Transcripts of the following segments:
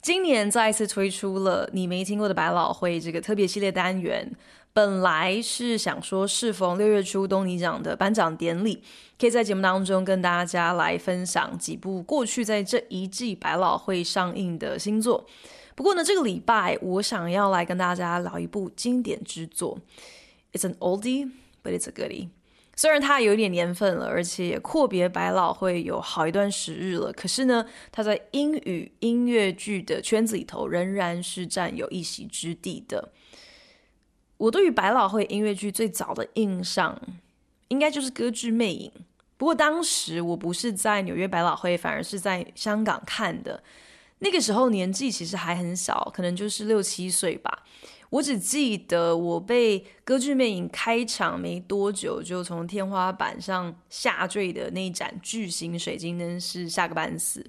今年再一次推出了你没听过的百老汇这个特别系列单元。本来是想说，适逢六月初东尼奖的颁奖典礼，可以在节目当中跟大家来分享几部过去在这一季百老汇上映的新作。不过呢，这个礼拜我想要来跟大家聊一部经典之作。It's an oldie, but it's a goodie. 虽然他有一点年份了，而且也阔别百老汇有好一段时日了，可是呢，他在英语音乐剧的圈子里头仍然是占有一席之地的。我对于百老汇音乐剧最早的印象，应该就是《歌剧魅影》。不过当时我不是在纽约百老汇，反而是在香港看的。那个时候年纪其实还很小，可能就是六七岁吧。我只记得我被歌剧魅影开场没多久就从天花板上下坠的那一盏巨型水晶灯是吓个半死。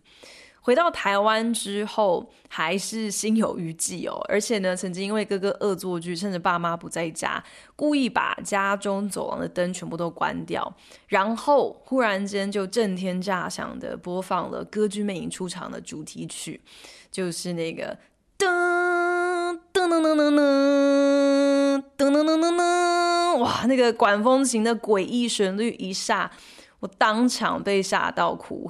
回到台湾之后还是心有余悸哦，而且呢，曾经因为哥哥恶作剧，趁着爸妈不在家，故意把家中走廊的灯全部都关掉，然后忽然间就震天炸响的播放了歌剧魅影出场的主题曲，就是那个。噔噔噔噔噔噔噔噔噔噔！哇，那个管风琴的诡异旋律一下，我当场被吓到哭。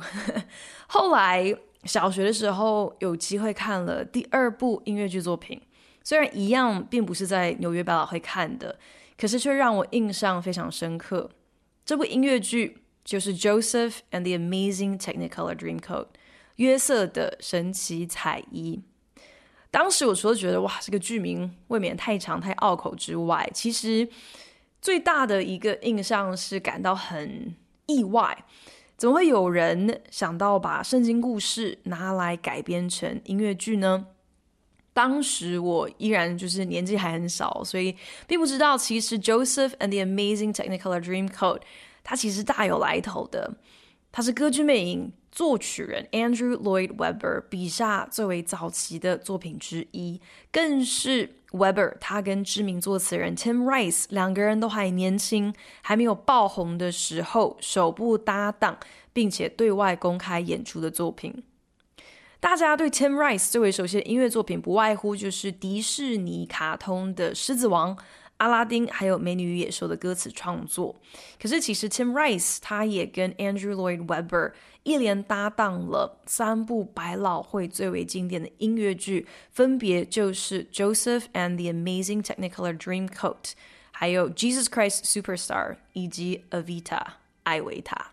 后来小学的时候有机会看了第二部音乐剧作品，虽然一样并不是在纽约百老汇看的，可是却让我印象非常深刻。这部音乐剧就是《Joseph and the Amazing Technicolor Dreamcoat》约瑟的神奇彩衣。当时我除了觉得哇，这个剧名未免太长太拗口之外，其实最大的一个印象是感到很意外，怎么会有人想到把圣经故事拿来改编成音乐剧呢？当时我依然就是年纪还很小，所以并不知道其实《Joseph and the Amazing Technicolor Dreamcoat》它其实大有来头的，它是歌剧魅影。作曲人 Andrew Lloyd Webber 笔下最为早期的作品之一，更是 Webber 他跟知名作词人 Tim Rice 两个人都还年轻，还没有爆红的时候首部搭档，并且对外公开演出的作品。大家对 Tim Rice 最为熟悉的音乐作品，不外乎就是迪士尼卡通的《狮子王》。阿拉丁还有《美女与野兽》的歌词创作，可是其实 Tim Rice 他也跟 Andrew Lloyd Webber 一连搭档了三部百老汇最为经典的音乐剧，分别就是《Joseph and the Amazing Technicolor Dreamcoat》，还有《Jesus Christ Superstar》以及《Evita》艾维塔。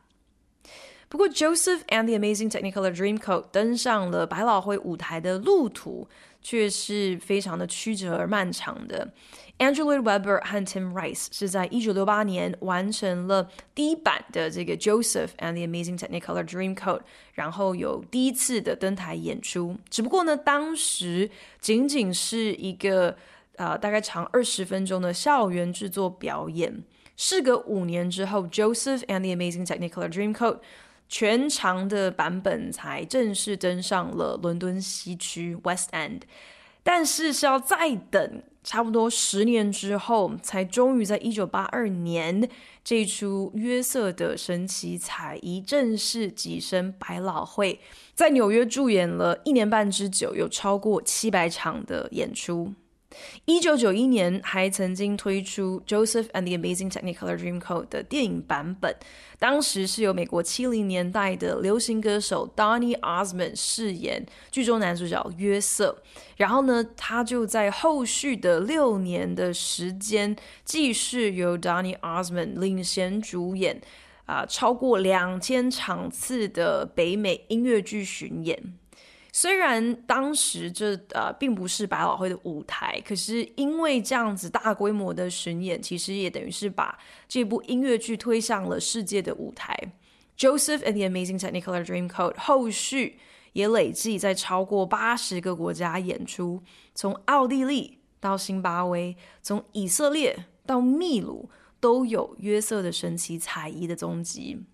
不过，《Joseph and the Amazing Technicolor Dreamcoat》登上了百老汇舞台的路途却是非常的曲折而漫长的。Andrew Lloyd Webber 和 Tim Rice 是在一九六八年完成了第一版的这个 Joseph and the Amazing Technicolor Dreamcoat，然后有第一次的登台演出。只不过呢，当时仅仅是一个呃大概长二十分钟的校园制作表演。事隔五年之后，Joseph and the Amazing Technicolor Dreamcoat 全长的版本才正式登上了伦敦西区 West End，但是是要再等。差不多十年之后，才终于在一九八二年，这出约瑟的神奇彩衣正式跻身百老汇，在纽约驻演了一年半之久，有超过七百场的演出。一九九一年还曾经推出《Joseph and the Amazing Technicolor Dreamcoat》的电影版本，当时是由美国七零年代的流行歌手 Donny Osmond 饰演剧中男主角约瑟。然后呢，他就在后续的六年的时间，继续由 Donny Osmond 领衔主演，啊、呃，超过两千场次的北美音乐剧巡演。虽然当时这呃并不是百老汇的舞台，可是因为这样子大规模的巡演，其实也等于是把这部音乐剧推向了世界的舞台。Joseph and the Amazing Technicolor Dreamcoat 后续也累计在超过八十个国家演出，从奥地利到新巴威，从以色列到秘鲁，都有约瑟的神奇彩衣的踪迹。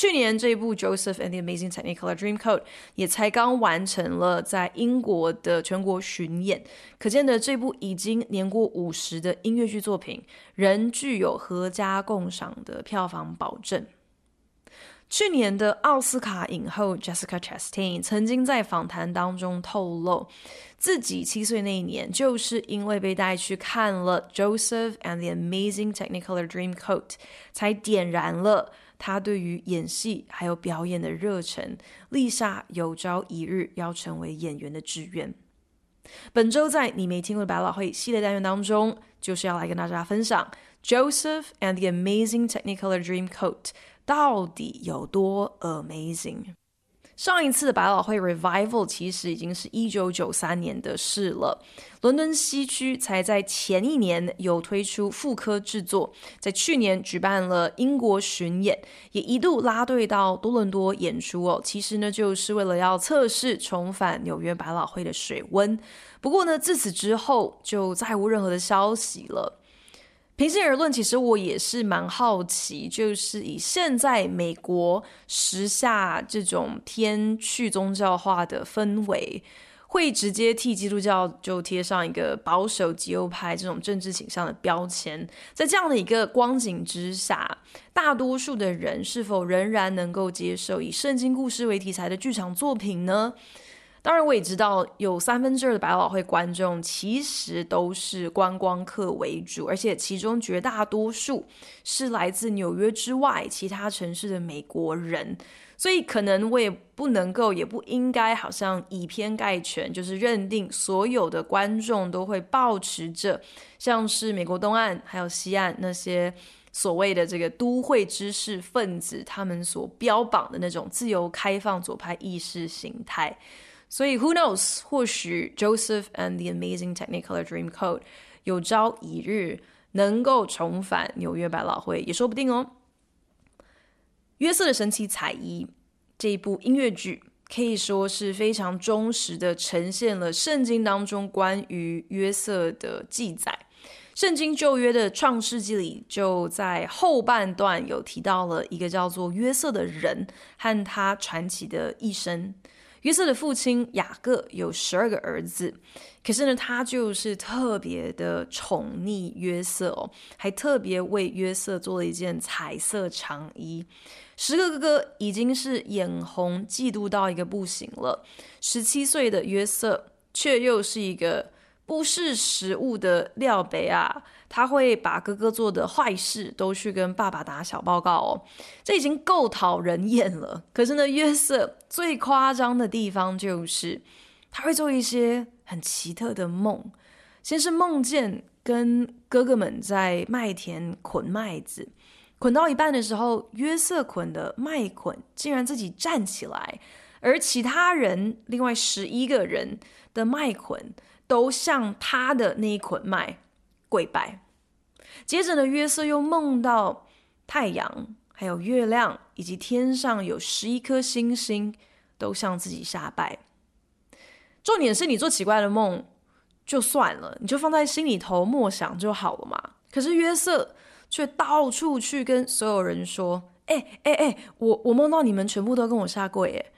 去年这部《Joseph and the Amazing Technicolor Dreamcoat》也才刚完成了在英国的全国巡演，可见的这部已经年过五十的音乐剧作品，仍具有合家共赏的票房保证。去年的奥斯卡影后 Jessica Chastain 曾经在访谈当中透露，自己七岁那一年，就是因为被带去看了《Joseph and the Amazing Technicolor Dreamcoat》，才点燃了。他对于演戏还有表演的热忱，立下有朝一日要成为演员的志愿。本周在你没听过的百老汇系列单元当中，就是要来跟大家分享《Joseph and the Amazing Technicolor Dreamcoat》到底有多 amazing。上一次百老汇 Revival 其实已经是一九九三年的事了，伦敦西区才在前一年有推出复刻制作，在去年举办了英国巡演，也一度拉队到多伦多演出哦。其实呢，就是为了要测试重返纽约百老汇的水温。不过呢，自此之后就再无任何的消息了。平心而论，其实我也是蛮好奇，就是以现在美国时下这种偏去宗教化的氛围，会直接替基督教就贴上一个保守极右派这种政治倾向的标签。在这样的一个光景之下，大多数的人是否仍然能够接受以圣经故事为题材的剧场作品呢？当然，我也知道有三分之二的百老汇观众其实都是观光客为主，而且其中绝大多数是来自纽约之外其他城市的美国人，所以可能我也不能够，也不应该，好像以偏概全，就是认定所有的观众都会保持着像是美国东岸还有西岸那些所谓的这个都会知识分子他们所标榜的那种自由开放左派意识形态。所以，Who knows？或许《Joseph and the Amazing Technicolor Dreamcoat》有朝一日能够重返纽约百老汇，也说不定哦。约瑟的神奇彩衣这一部音乐剧可以说是非常忠实的呈现了圣经当中关于约瑟的记载。圣经旧约的创世纪里，就在后半段有提到了一个叫做约瑟的人和他传奇的一生。约瑟的父亲雅各有十二个儿子，可是呢，他就是特别的宠溺约瑟哦，还特别为约瑟做了一件彩色长衣。十个哥哥已经是眼红嫉妒到一个不行了，十七岁的约瑟却又是一个不是食物的廖北啊。他会把哥哥做的坏事都去跟爸爸打小报告哦，这已经够讨人厌了。可是呢，约瑟最夸张的地方就是他会做一些很奇特的梦。先是梦见跟哥哥们在麦田捆麦子，捆到一半的时候，约瑟捆的麦捆竟然自己站起来，而其他人另外十一个人的麦捆都向他的那一捆麦。跪拜，接着呢，约瑟又梦到太阳、还有月亮，以及天上有十一颗星星，都向自己下拜。重点是你做奇怪的梦就算了，你就放在心里头默想就好了嘛。可是约瑟却到处去跟所有人说：“哎哎哎，我我梦到你们全部都跟我下跪。”哎，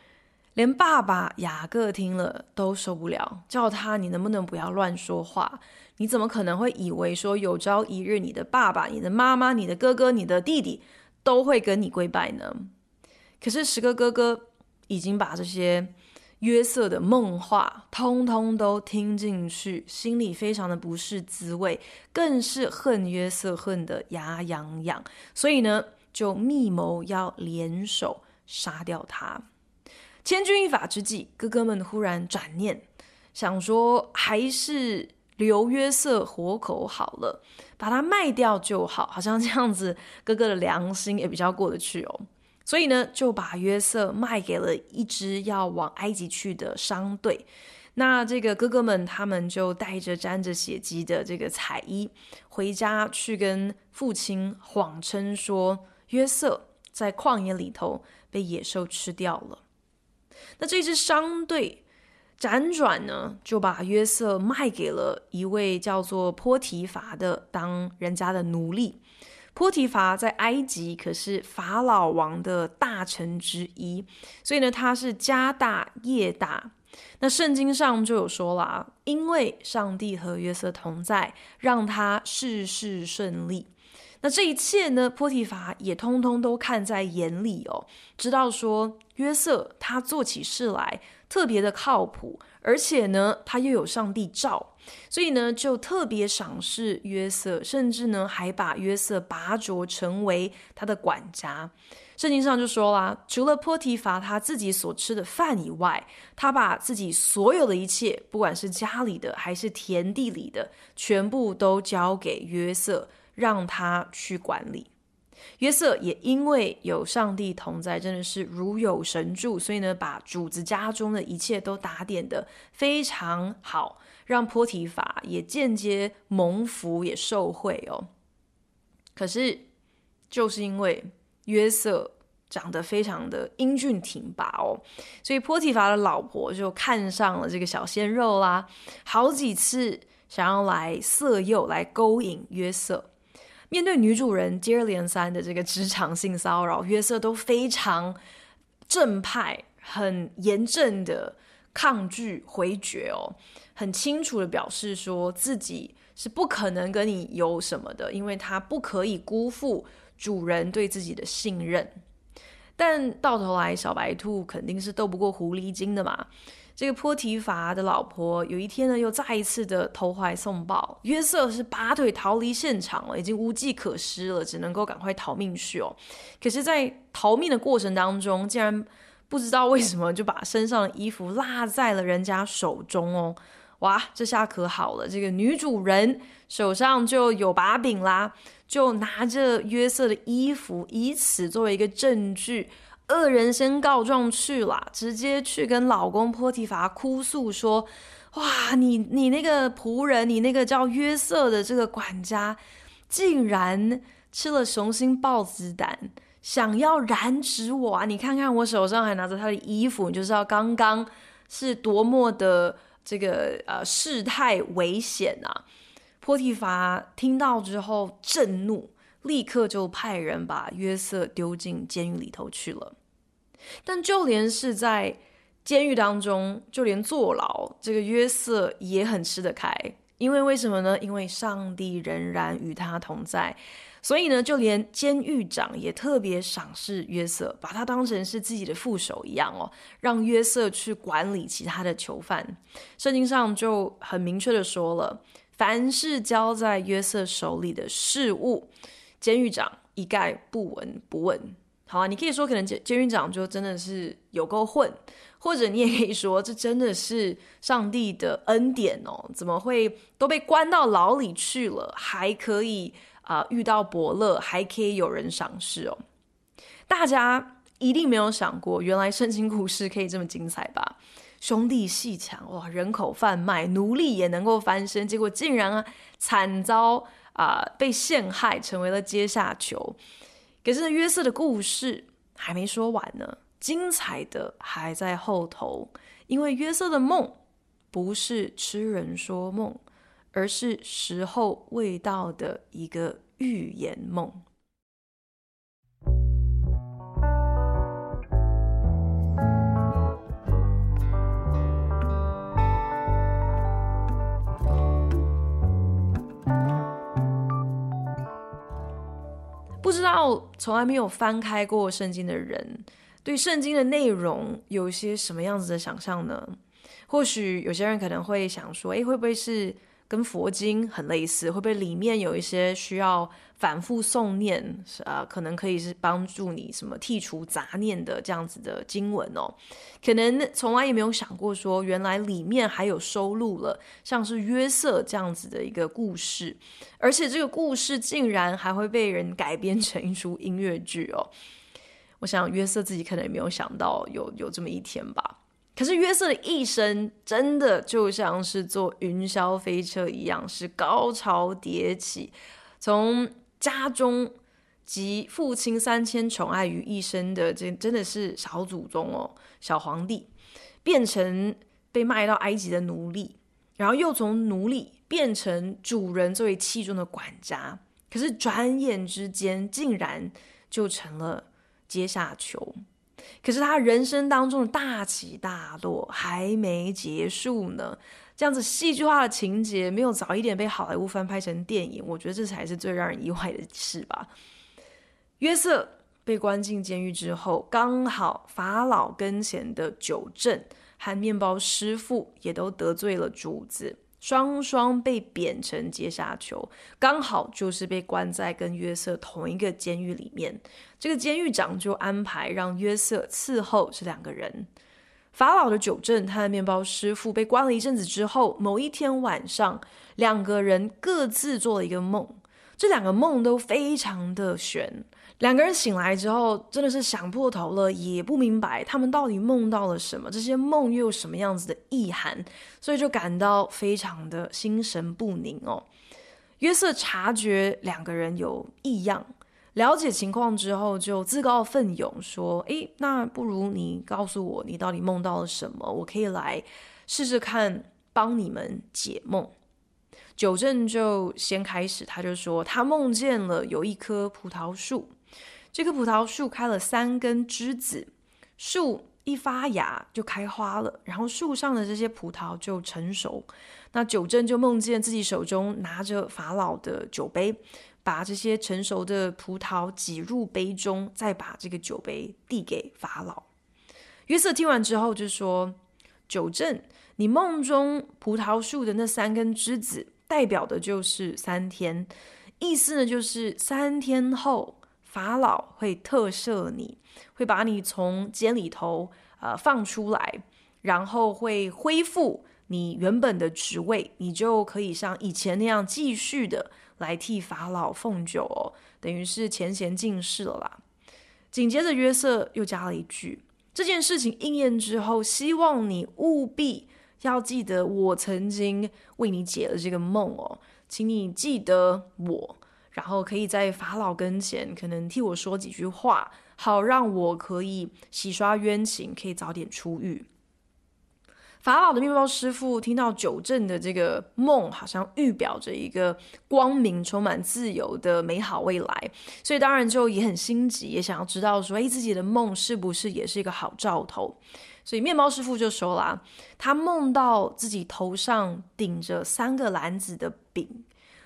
连爸爸雅各听了都受不了，叫他：“你能不能不要乱说话？”你怎么可能会以为说有朝一日你的爸爸、你的妈妈、你的哥哥、你的弟弟都会跟你跪拜呢？可是十个哥哥已经把这些约瑟的梦话通通都听进去，心里非常的不是滋味，更是恨约瑟恨得牙痒痒，所以呢，就密谋要联手杀掉他。千钧一发之际，哥哥们忽然转念，想说还是。留约瑟活口好了，把他卖掉就好，好像这样子，哥哥的良心也比较过得去哦。所以呢，就把约瑟卖给了一支要往埃及去的商队。那这个哥哥们，他们就带着沾着血迹的这个彩衣回家，去跟父亲谎称说，约瑟在旷野里头被野兽吃掉了。那这支商队辗转呢，就把约瑟卖给了一位叫做波提伐的当人家的奴隶。波提伐在埃及可是法老王的大臣之一，所以呢，他是家大业大。那圣经上就有说啦，因为上帝和约瑟同在，让他事事顺利。那这一切呢，波提乏也通通都看在眼里哦，知道说约瑟他做起事来特别的靠谱，而且呢，他又有上帝照，所以呢，就特别赏识约瑟，甚至呢，还把约瑟拔擢成为他的管家。圣经上就说啦，除了波提乏他自己所吃的饭以外，他把自己所有的一切，不管是家里的还是田地里的，全部都交给约瑟，让他去管理。约瑟也因为有上帝同在，真的是如有神助，所以呢，把主子家中的一切都打点的非常好，让波提法也间接蒙福，也受惠哦。可是，就是因为。约瑟长得非常的英俊挺拔哦，所以波提法的老婆就看上了这个小鲜肉啦，好几次想要来色诱、来勾引约瑟。面对女主人接二连三的这个职场性骚扰，约瑟都非常正派、很严正的抗拒回绝哦，很清楚的表示说自己是不可能跟你有什么的，因为他不可以辜负。主人对自己的信任，但到头来小白兔肯定是斗不过狐狸精的嘛。这个波提乏的老婆有一天呢，又再一次的投怀送抱，约瑟是拔腿逃离现场了，已经无计可施了，只能够赶快逃命去哦。可是，在逃命的过程当中，竟然不知道为什么就把身上的衣服落在了人家手中哦。哇，这下可好了，这个女主人手上就有把柄啦。就拿着约瑟的衣服，以此作为一个证据，恶人先告状去了，直接去跟老公波提乏哭诉说：“哇，你你那个仆人，你那个叫约瑟的这个管家，竟然吃了雄心豹子胆，想要染指我啊！你看看我手上还拿着他的衣服，你就知道刚刚是多么的这个呃事态危险啊！”波提乏听到之后震怒，立刻就派人把约瑟丢进监狱里头去了。但就连是在监狱当中，就连坐牢，这个约瑟也很吃得开，因为为什么呢？因为上帝仍然与他同在，所以呢，就连监狱长也特别赏识约瑟，把他当成是自己的副手一样哦，让约瑟去管理其他的囚犯。圣经上就很明确的说了。凡是交在约瑟手里的事物，监狱长一概不闻不问。好啊，你可以说可能监监狱长就真的是有够混，或者你也可以说这真的是上帝的恩典哦，怎么会都被关到牢里去了，还可以啊、遇到伯乐，还可以有人赏识哦。大家一定没有想过，原来圣经故事可以这么精彩吧？兄弟戏强，哇，人口贩卖，奴隶也能够翻身，结果竟然啊惨遭啊、被陷害，成为了阶下囚。可是约瑟的故事还没说完呢，精彩的还在后头。因为约瑟的梦不是痴人说梦，而是时候未到的一个预言梦。不知道从来没有翻开过圣经的人，对圣经的内容有一些什么样子的想象呢？或许有些人可能会想说，诶，会不会是跟佛经很类似？会不会里面有一些需要反复诵念，啊，可能可以是帮助你什么剔除杂念的这样子的经文哦？可能从来也没有想过说，原来里面还有收录了像是约瑟这样子的一个故事，而且这个故事竟然还会被人改编成一出音乐剧哦！我想约瑟自己可能也没有想到有有这么一天吧。可是约瑟的一生真的就像是坐云霄飞车一样，是高潮迭起。从家中集父亲三千宠爱于一身的，这真的是小祖宗哦，小皇帝，变成被卖到埃及的奴隶，然后又从奴隶变成主人最为器重的管家。可是转眼之间，竟然就成了阶下囚。可是他人生当中的大起大落还没结束呢。这样子戏剧化的情节没有早一点被好莱坞翻拍成电影，我觉得这才是最让人意外的事吧。约瑟被关进监狱之后，刚好法老跟前的酒政和面包师傅也都得罪了主子，双双被贬成阶下囚，刚好就是被关在跟约瑟同一个监狱里面。这个监狱长就安排让约瑟伺候这两个人。法老的酒政和面包师傅被关了一阵子之后，某一天晚上，两个人各自做了一个梦，这两个梦都非常的玄。两个人醒来之后，真的是想破头了，也不明白他们到底梦到了什么，这些梦又有什么样子的意涵，所以就感到非常的心神不宁哦。约瑟察觉两个人有异样，了解情况之后，就自告奋勇说：“诶，那不如你告诉我，你到底梦到了什么？我可以来试试看，帮你们解梦。”九正就先开始，他就说他梦见了有一棵葡萄树。这棵葡萄树开了三根枝子，树一发芽就开花了，然后树上的这些葡萄就成熟。那酒政就梦见自己手中拿着法老的酒杯，把这些成熟的葡萄挤入杯中，再把这个酒杯递给法老。约瑟听完之后就说：“酒政，你梦中葡萄树的那三根枝子，代表的就是三天，意思呢就是三天后。”法老会特赦你，会把你从监里头呃放出来，然后会恢复你原本的职位，你就可以像以前那样继续的来替法老奉酒哦，等于是前贤进士了啦。紧接着约瑟又加了一句：这件事情应验之后，希望你务必要记得我曾经为你解了这个梦哦，请你记得我。然后可以在法老跟前，可能替我说几句话，好让我可以洗刷冤情，可以早点出狱。法老的面包师傅听到九镇的这个梦，好像预表着一个光明、充满自由的美好未来，所以当然就也很心急，也想要知道说，哎，自己的梦是不是也是一个好兆头？所以面包师傅就说啦，他梦到自己头上顶着三个篮子的饼。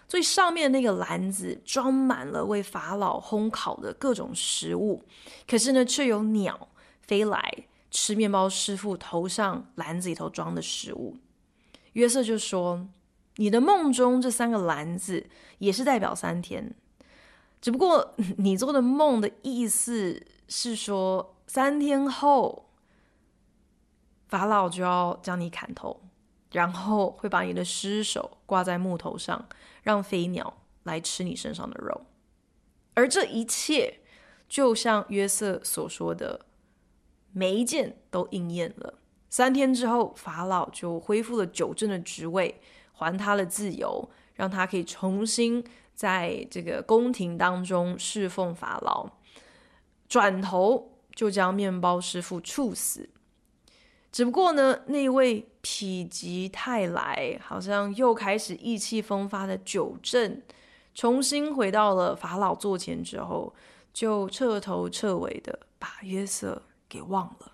最上面那个篮子装满了为法老烘烤的各种食物，可是呢，却有鸟飞来吃面包师傅头上篮子里头装的食物。约瑟就说：“你的梦中这三个篮子也是代表三天，只不过 你做的梦的意思是说，三天后法老就要将你砍头。”然后会把你的尸首挂在木头上，让飞鸟来吃你身上的肉。而这一切，就像约瑟所说的，每一件都应验了。三天之后，法老就恢复了九正的职位，还他了自由，让他可以重新在这个宫廷当中侍奉法老。转头就将面包师傅处死。只不过呢，那位否极泰来，好像又开始意气风发的九正，重新回到了法老座前之后，就彻头彻尾的把约瑟给忘了。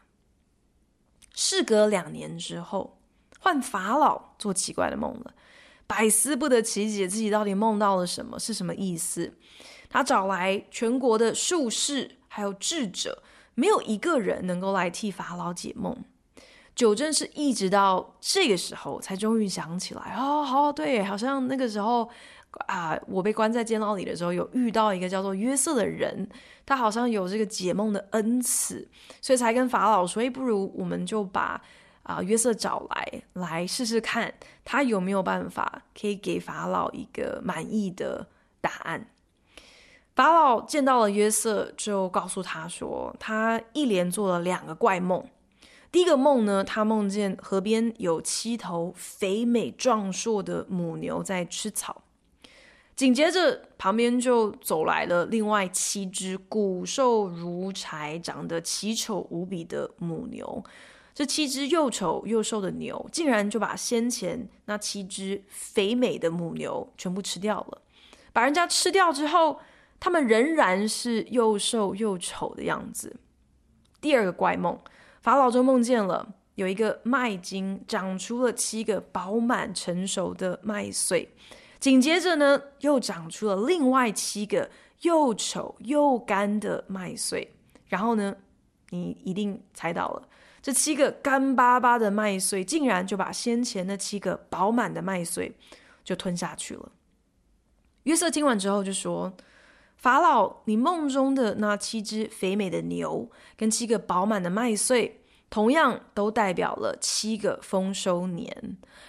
事隔两年之后，换法老做奇怪的梦了，百思不得其解，自己到底梦到了什么，是什么意思？他找来全国的术士，还有智者，没有一个人能够来替法老解梦。九正是一直到这个时候才终于想起来哦，好对，好像那个时候啊，我被关在监牢里的时候，有遇到一个叫做约瑟的人，他好像有这个解梦的恩赐，所以才跟法老说，哎，不如我们就把啊约瑟找来，来试试看他有没有办法可以给法老一个满意的答案。法老见到了约瑟，就告诉他说，他一连做了两个怪梦。第一个梦呢，他梦见河边有七头肥美壮硕的母牛在吃草，紧接着旁边就走来了另外七只骨瘦如柴、长得奇丑无比的母牛。这七只又丑又瘦的牛，竟然就把先前那七只肥美的母牛全部吃掉了。把人家吃掉之后，他们仍然是又瘦又丑的样子。第二个怪梦，法老就梦见了有一个麦茎长出了七个饱满成熟的麦穗，紧接着呢，又长出了另外七个又丑又干的麦穗。然后呢，你一定猜到了，这七个干巴巴的麦穗竟然就把先前那七个饱满的麦穗就吞下去了。约瑟听完之后就说：“法老，你梦中的那七只肥美的牛跟七个饱满的麦穗，同样都代表了七个丰收年；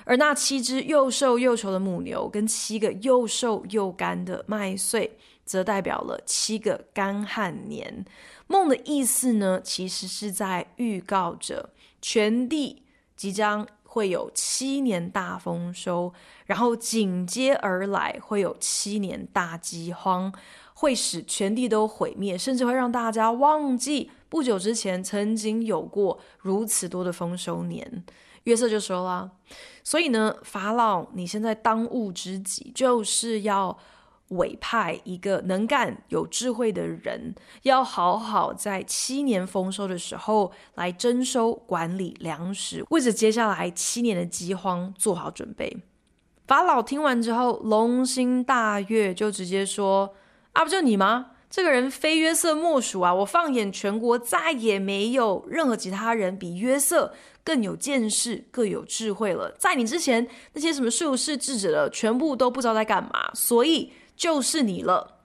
而那七只又瘦又丑的母牛跟七个又瘦又干的麦穗，则代表了七个干旱年。梦的意思呢，其实是在预告着全地即将。”会有七年大丰收，然后紧接而来会有七年大饥荒，会使全地都毁灭，甚至会让大家忘记不久之前曾经有过如此多的丰收年。约瑟就说了，所以呢，法老，你现在当务之急就是要。委派一个能干、有智慧的人，要好好在七年丰收的时候来征收、管理粮食，为着接下来七年的饥荒做好准备。法老听完之后，龙心大悦，就直接说：“啊，不就你吗？这个人非约瑟莫属啊！我放眼全国，再也没有任何其他人比约瑟更有见识、更有智慧了。在你之前，那些什么术士、智者的，全部都不知道在干嘛，所以。”就是你了，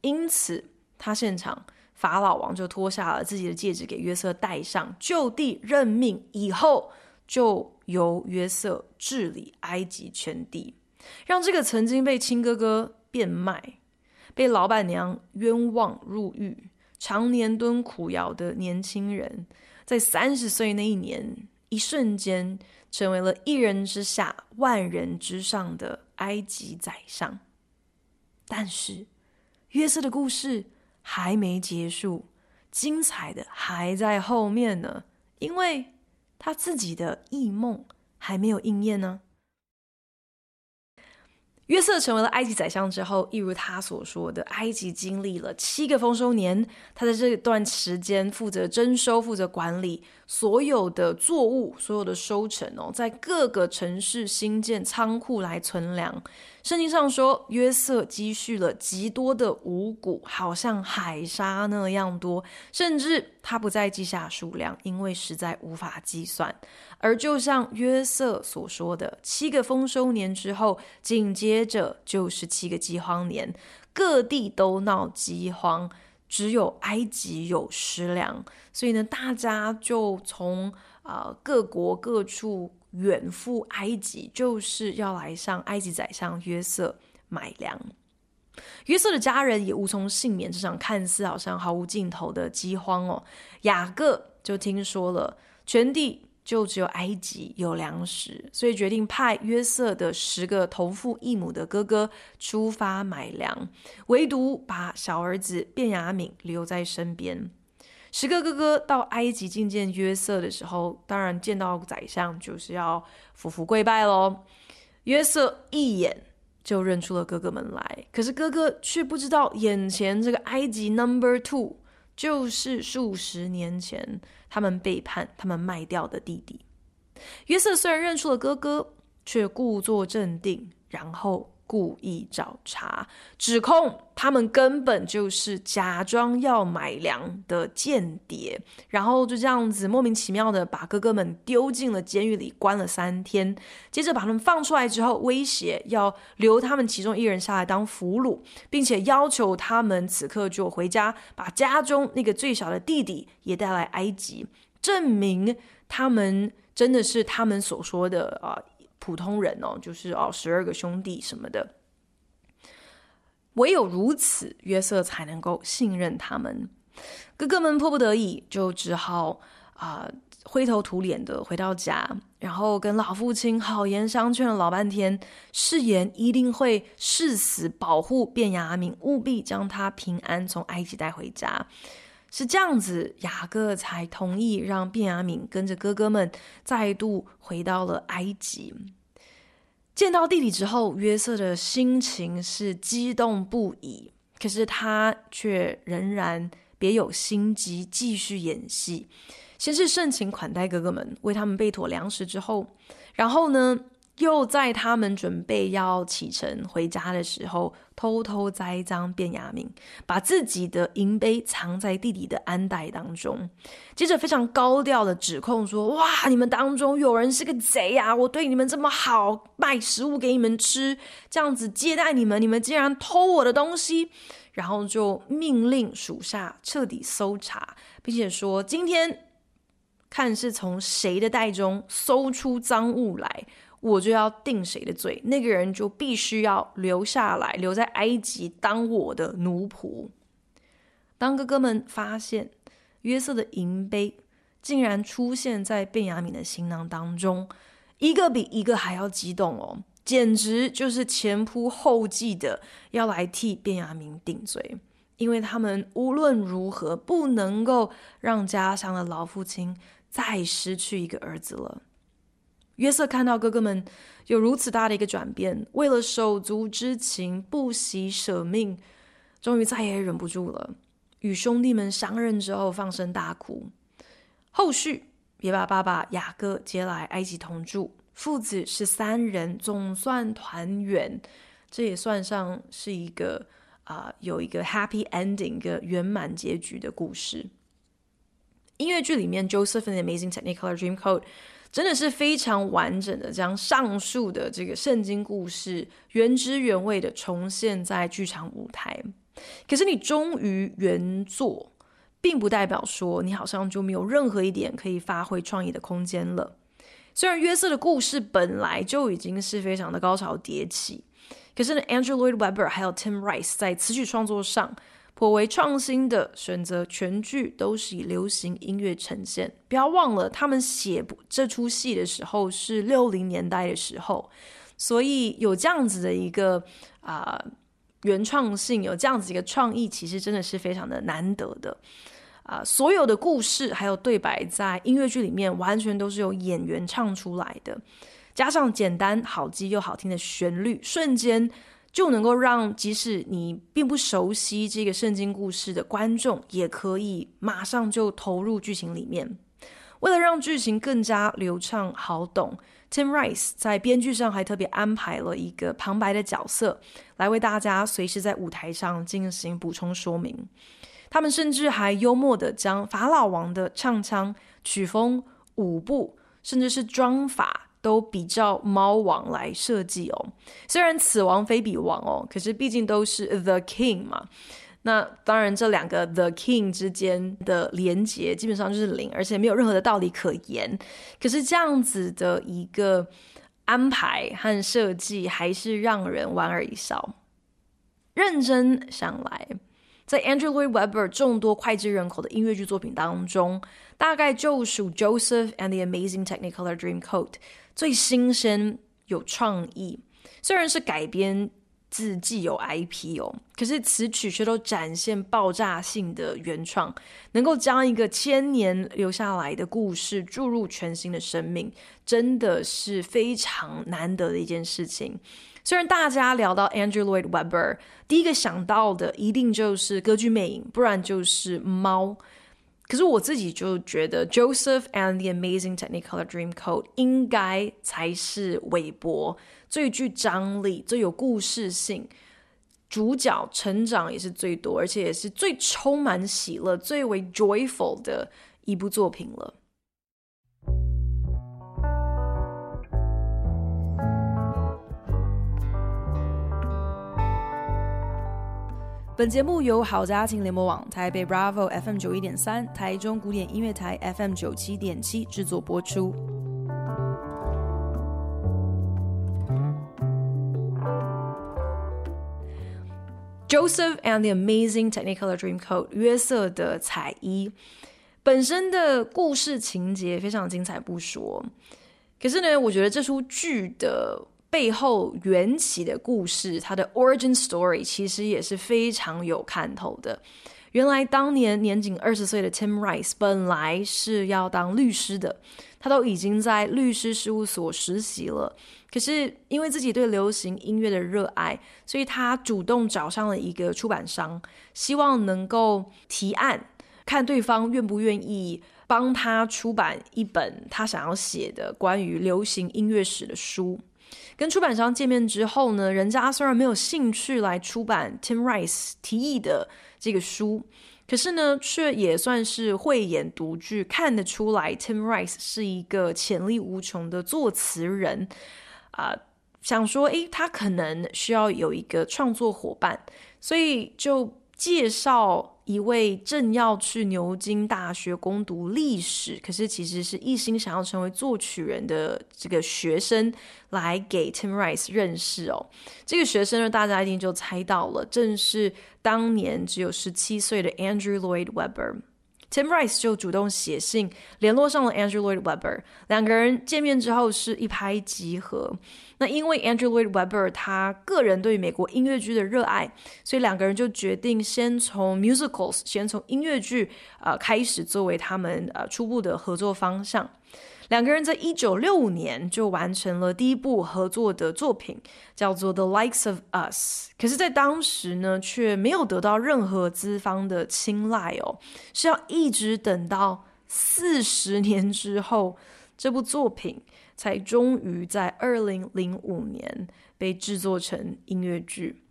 因此他现场，法老王就脱下了自己的戒指给约瑟戴上，就地任命，以后就由约瑟治理埃及全地，让这个曾经被亲哥哥变卖、被老板娘冤枉入狱、常年蹲苦窑的年轻人，在三十岁那一年，一瞬间成为了一人之下、万人之上的埃及宰相。但是，约瑟的故事还没结束，精彩的还在后面呢，因为他自己的异梦还没有应验呢。约瑟成为了埃及宰相之后，一如他所说的，埃及经历了七个丰收年。他在这段时间负责征收、负责管理所有的作物、所有的收成哦，在各个城市兴建仓库来存粮。圣经上说，约瑟积蓄了极多的五谷，好像海沙那样多，甚至他不再记下数量，因为实在无法计算。而就像约瑟所说的，七个丰收年之后，紧接着就是七个饥荒年，各地都闹饥荒，只有埃及有食粮。所以呢，大家就从啊、各国各处远赴埃及，就是要来向埃及宰相约瑟买粮。约瑟的家人也无从幸免这场看似好像毫无尽头的饥荒哦。雅各就听说了，全地。就只有埃及有粮食，所以决定派约瑟的十个同父异母的哥哥出发买粮，唯独把小儿子便雅悯留在身边。十个哥哥到埃及觐见约瑟的时候，当然见到宰相就是要俯伏跪拜喽。约瑟一眼就认出了哥哥们来，可是哥哥却不知道眼前这个埃及 Number Two。就是数十年前，他们背叛、他们卖掉的弟弟。约瑟虽然认出了哥哥，却故作镇定，然后。故意找茬，指控他们根本就是假装要买粮的间谍，然后就这样子莫名其妙的把哥哥们丢进了监狱里，关了三天。接着把他们放出来之后，威胁要留他们其中一人下来当俘虏，并且要求他们此刻就回家，把家中那个最小的弟弟也带来埃及，证明他们真的是他们所说的啊。普通人哦，就是哦，十二个兄弟什么的，唯有如此，约瑟才能够信任他们。哥哥们迫不得已，就只好啊、灰头土脸的回到家，然后跟老父亲好言相劝了老半天，誓言一定会誓死保护便雅悯，务必将他平安从埃及带回家。是这样子，雅各才同意让便雅悯跟着哥哥们再度回到了埃及。见到弟弟之后，约瑟的心情是激动不已，可是他却仍然别有心机，继续演戏。先是盛情款待哥哥们，为他们备妥粮食之后，然后呢，又在他们准备要启程回家的时候，偷偷栽赃便雅明，把自己的银杯藏在弟弟的安袋当中。接着非常高调的指控说：“哇，你们当中有人是个贼、啊！我对你们这么好，卖食物给你们吃，这样子接待你们，你们竟然偷我的东西！”然后就命令属下彻底搜查，并且说：“今天看是从谁的袋中搜出赃物来。”我就要定谁的罪，那个人就必须要留下来，留在埃及当我的奴仆。当哥哥们发现约瑟的银杯竟然出现在便雅悯的行囊当中，一个比一个还要激动哦，简直就是前仆后继的要来替便雅悯顶罪，因为他们无论如何不能够让家乡的老父亲再失去一个儿子了。约瑟看到哥哥们有如此大的一个转变，为了手足之情不惜舍命，终于再也忍不住了，与兄弟们相认之后放声大哭。后续也把爸爸雅各接来埃及同住，父子十三人总算团圆，这也算上是一个啊、有一个 happy ending 一个圆满结局的故事。音乐剧里面，Joseph and Amazing Technicolor Dreamcoat。真的是非常完整的将上述的这个圣经故事原汁原味的重现在剧场舞台。可是你忠于原作，并不代表说你好像就没有任何一点可以发挥创意的空间了。虽然约瑟的故事本来就已经是非常的高潮迭起，可是呢，Andrew Lloyd Webber 还有 Tim Rice 在词曲创作上。颇为创新的选择，全剧都是以流行音乐呈现。不要忘了，他们写这出戏的时候是六零年代的时候，所以有这样子的一个啊、原创性，有这样子一个创意，其实真的是非常的难得的啊、所有的故事还有对白，在音乐剧里面完全都是由演员唱出来的，加上简单好记又好听的旋律，瞬间。就能够让即使你并不熟悉这个圣经故事的观众，也可以马上就投入剧情里面。为了让剧情更加流畅好懂，Tim Rice 在编剧上还特别安排了一个旁白的角色，来为大家随时在舞台上进行补充说明。他们甚至还幽默的将法老王的唱腔、曲风、舞步，甚至是妆法。都比较猫王来设计哦，虽然此王非彼王哦，可是毕竟都是 The King 嘛。那当然，这两个 The King 之间的连结基本上就是零，而且没有任何的道理可言。可是这样子的一个安排和设计，还是让人莞尔一笑。认真想来，在 Andrew Lloyd Webber 众多脍炙人口的音乐剧作品当中，大概就属 Joseph and the Amazing Technicolor Dreamcoat。最新鲜有创意，虽然是改编自既有 IP 哦，可是词曲却都展现爆炸性的原创，能够将一个千年留下来的故事注入全新的生命，真的是非常难得的一件事情。虽然大家聊到 Andrew Lloyd Webber，第一个想到的一定就是歌剧魅影，不然就是猫。可是我自己就觉得《Joseph and the Amazing Technicolor Dreamcoat》应该才是韦伯最具张力、最有故事性，主角成长也是最多，而且也是最充满喜乐、最为 joyful 的一部作品了。本节目由好家庭联播网、台北 Bravo FM 九一点三、台中古典音乐台 FM 九七点七制作播出。Joseph and the Amazing Technicolor Dreamcoat，约瑟的彩衣，本身的故事情节非常精彩不说，可是呢，我觉得这出剧的。背后缘起的故事，它的 origin story 其实也是非常有看头的。原来当年年仅二十岁的 Tim Rice 本来是要当律师的，他都已经在律师事务所实习了。可是因为自己对流行音乐的热爱，所以他主动找上了一个出版商，希望能够提案，看对方愿不愿意帮他出版一本他想要写的关于流行音乐史的书。跟出版商见面之后呢，人家虽然没有兴趣来出版 Tim Rice 提议的这个书，可是呢，却也算是慧眼独具，看得出来 Tim Rice 是一个潜力无穷的作词人啊、想说，诶，他可能需要有一个创作伙伴，所以就介绍。一位正要去牛津大学攻读历史，可是其实是一心想要成为作曲人的这个学生，来给 Tim Rice 认识哦。这个学生呢，大家一定就猜到了，正是当年只有十七岁的 Andrew Lloyd Webber。Tim Rice 就主动写信联络上了 Andrew Lloyd Webber，两个人见面之后是一拍即合。那因为 Andrew Lloyd Webber 他个人对美国音乐剧的热爱，所以两个人就决定先从 musicals，先从音乐剧呃开始作为他们呃初步的合作方向。两个人在一九六五年就完成了第一部合作的作品，叫做《The Likes of Us》。可是，在当时呢，却没有得到任何资方的青睐哦，是要一直等到四十年之后，这部作品才终于在二零零五年被制作成音乐剧。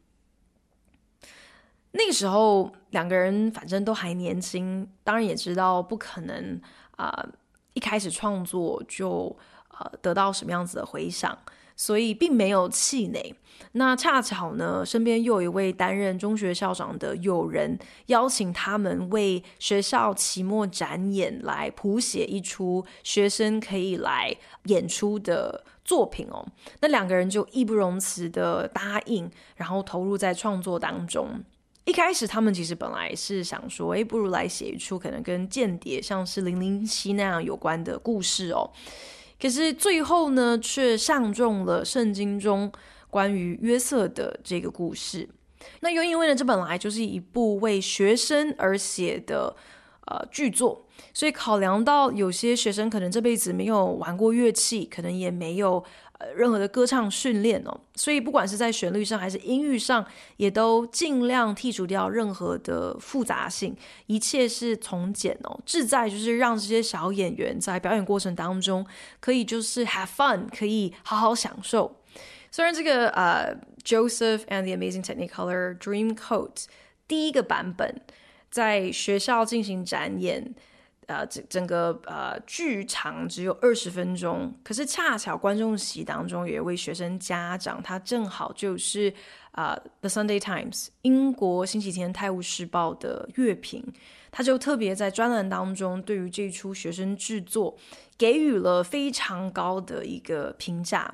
那个时候，两个人反正都还年轻，当然也知道不可能啊。一开始创作就呃得到什么样子的回响，所以并没有气馁。那恰巧呢，身边又有一位担任中学校长的友人，邀请他们为学校期末展演来谱写一出学生可以来演出的作品哦。那两个人就义不容辞的答应，然后投入在创作当中。一开始，他们其实本来是想说，诶，不如来写一出可能跟间谍，像是《零零七》那样有关的故事哦。可是最后呢，却上中了圣经中关于约瑟的这个故事。那又因为呢，这本来就是一部为学生而写的呃剧作，所以考量到有些学生可能这辈子没有玩过乐器，可能也没有。任何的歌唱训练哦，所以不管是在旋律上还是音域上，也都尽量剔除掉任何的复杂性，一切是从简哦，志在就是让这些小演员在表演过程当中可以就是 have fun，可以好好享受。虽然这个呃、Joseph and the Amazing Technicolor Dreamcoat 第一个版本在学校进行展演。呃，整整个呃剧场只有二十分钟，可是恰巧观众席当中有一位学生家长，他正好就是呃《The Sunday Times》英国星期天泰晤士报的乐评，他就特别在专栏当中对于这出学生制作。给予了非常高的一个评价，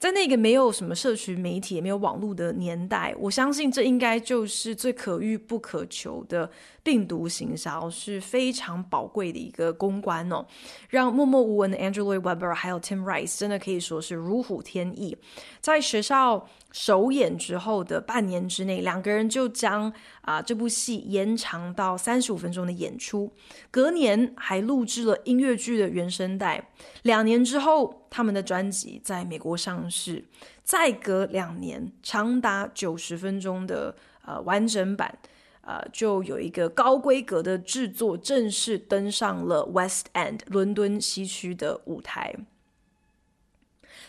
在那个没有什么社群媒体也没有网络的年代，我相信这应该就是最可遇不可求的病毒行销，是非常宝贵的一个公关哦，让默默无闻的 Andrew Lloyd Webber 还有 Tim Rice 真的可以说是如虎添翼，在学校首演之后的半年之内，两个人就将啊、呃、这部戏延长到三十五分钟的演出，隔年还录制了音乐剧的原声。带两年之后，他们的专辑在美国上市。再隔两年，长达九十分钟的呃完整版，呃就有一个高规格的制作，正式登上了 West End 伦敦西区的舞台。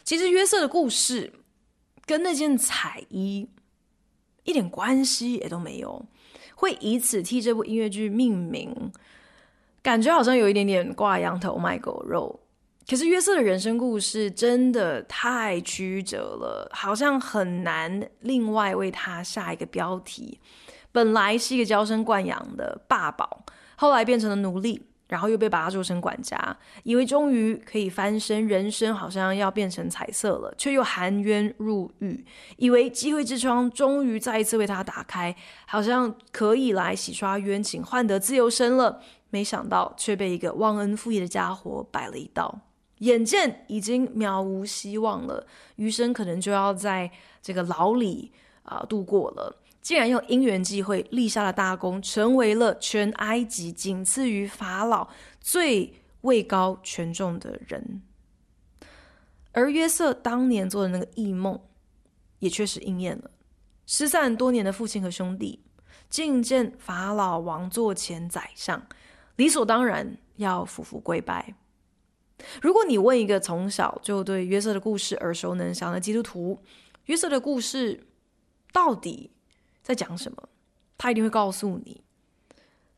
其实约瑟的故事跟那件彩衣一点关系也都没有，会以此替这部音乐剧命名。感觉好像有一点点挂羊头卖狗肉，可是约瑟的人生故事真的太曲折了，好像很难另外为他下一个标题。本来是一个娇生惯养的霸宝，后来变成了奴隶，然后又被把他做成管家，以为终于可以翻身，人生好像要变成彩色了，却又含冤入狱，以为机会之窗终于再一次为他打开，好像可以来洗刷冤情，换得自由身了。没想到却被一个忘恩负义的家伙摆了一道，眼见已经渺无希望了，余生可能就要在这个牢里啊、度过了。竟然用因缘际会立下了大功，成为了全埃及仅次于法老最位高权重的人。而约瑟当年做的那个异梦，也确实应验了。失散多年的父亲和兄弟，觐见法老王座前宰相，理所当然要俯伏跪拜。如果你问一个从小就对约瑟的故事耳熟能详的基督徒，约瑟的故事到底在讲什么？他一定会告诉你，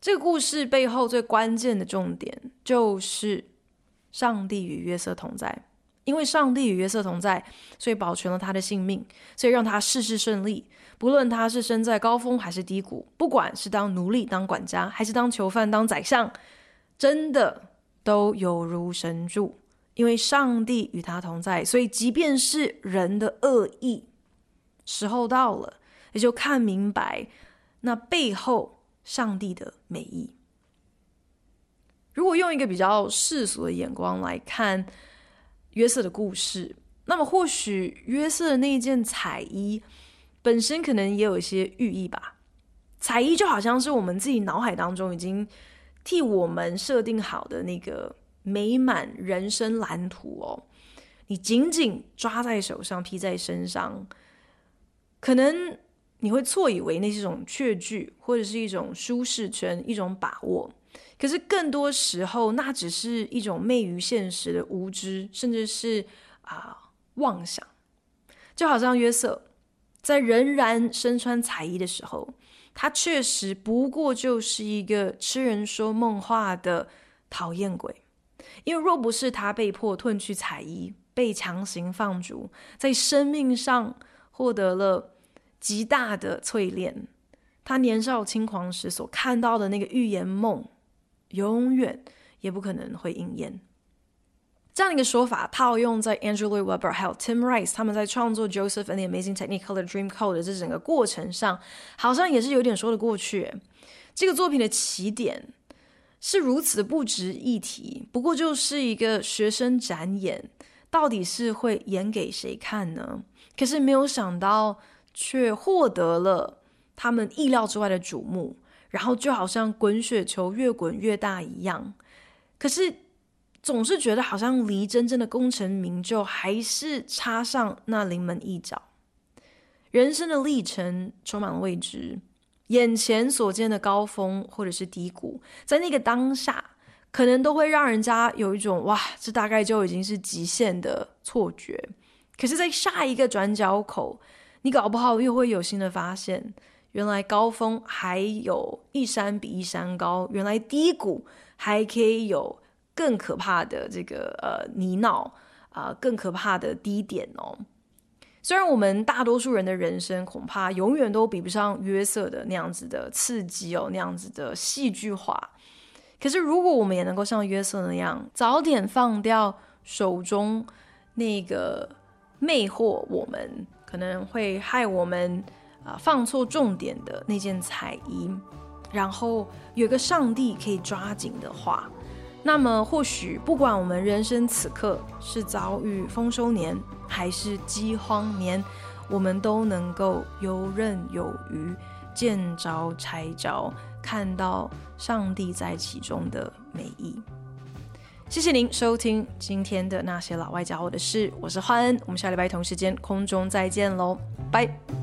这个故事背后最关键的重点就是上帝与约瑟同在。因为上帝与约瑟同在，所以保全了他的性命，所以让他事事顺利。不论他是身在高峰还是低谷，不管是当奴隶、当管家，还是当囚犯、当宰相，真的都有如神助。因为上帝与他同在，所以即便是人的恶意，时候到了，也就看明白那背后上帝的美意。如果用一个比较世俗的眼光来看，约瑟的故事，那么或许约瑟的那一件彩衣本身可能也有一些寓意吧。彩衣就好像是我们自己脑海当中已经替我们设定好的那个美满人生蓝图哦，你紧紧抓在手上，披在身上，可能你会错以为那是一种确据，或者是一种舒适圈，一种把握。可是更多时候，那只是一种昧于现实的无知，甚至是啊、妄想。就好像约瑟在仍然身穿彩衣的时候，他确实不过就是一个痴人说梦话的讨厌鬼。因为若不是他被迫褪去彩衣，被强行放逐，在生命上获得了极大的淬炼，他年少轻狂时所看到的那个预言梦。永远也不可能会应验。这样一个说法套用在 Andrew Lloyd Webber 还有 Tim Rice 他们在创作 Joseph and the Amazing Technicolor Dreamcoat 的这整个过程上，好像也是有点说得过去。这个作品的起点是如此的不值一提，不过就是一个学生展演，到底是会演给谁看呢？可是没有想到，却获得了他们意料之外的瞩目。然后就好像滚雪球越滚越大一样，可是总是觉得好像离真正的功成名就还是差上那临门一脚。人生的历程充满了未知，眼前所见的高峰或者是低谷，在那个当下可能都会让人家有一种哇，这大概就已经是极限的错觉。可是，在下一个转角口，你搞不好又会有新的发现。原来高峰还有一山比一山高，原来低谷还可以有更可怕的这个呃泥淖啊、更可怕的低点哦。虽然我们大多数人的人生恐怕永远都比不上约瑟的那样子的刺激哦，那样子的戏剧化。可是如果我们也能够像约瑟那样，早点放掉手中那个魅惑我们，可能会害我们。啊，放错重点的那件彩衣，然后有个上帝可以抓紧的话，那么或许不管我们人生此刻是遭遇丰收年还是饥荒年，我们都能够游刃有余，见招拆招，看到上帝在其中的美意。谢谢您收听今天的那些老外教我的事，我是焕恩，我们下礼拜同时间空中再见喽，拜。